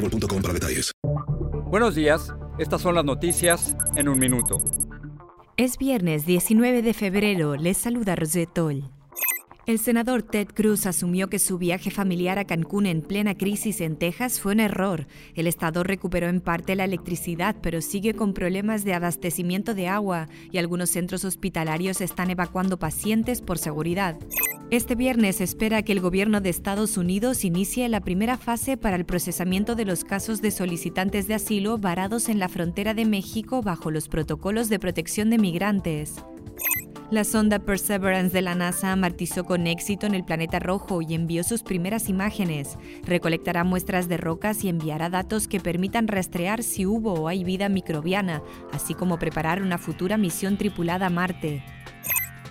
boostmobile.com para detalles. Buenos días, estas son las noticias en un minuto. Es viernes 19 de febrero, les saluda Rosetol. El senador Ted Cruz asumió que su viaje familiar a Cancún en plena crisis en Texas fue un error. El estado recuperó en parte la electricidad, pero sigue con problemas de abastecimiento de agua y algunos centros hospitalarios están evacuando pacientes por seguridad. Este viernes se espera que el gobierno de Estados Unidos inicie la primera fase para el procesamiento de los casos de solicitantes de asilo varados en la frontera de México bajo los protocolos de protección de migrantes. La sonda Perseverance de la NASA martizó con éxito en el planeta rojo y envió sus primeras imágenes. Recolectará muestras de rocas y enviará datos que permitan rastrear si hubo o hay vida microbiana, así como preparar una futura misión tripulada a Marte.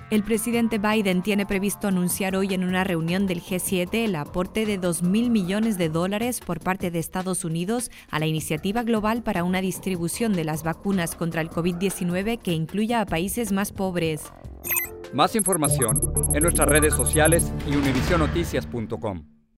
El presidente Biden tiene previsto anunciar hoy en una reunión del G7 el aporte de 2.000 millones de dólares por parte de Estados Unidos a la iniciativa global para una distribución de las vacunas contra el COVID-19 que incluya a países más pobres. Más información en nuestras redes sociales y univisionoticias.com.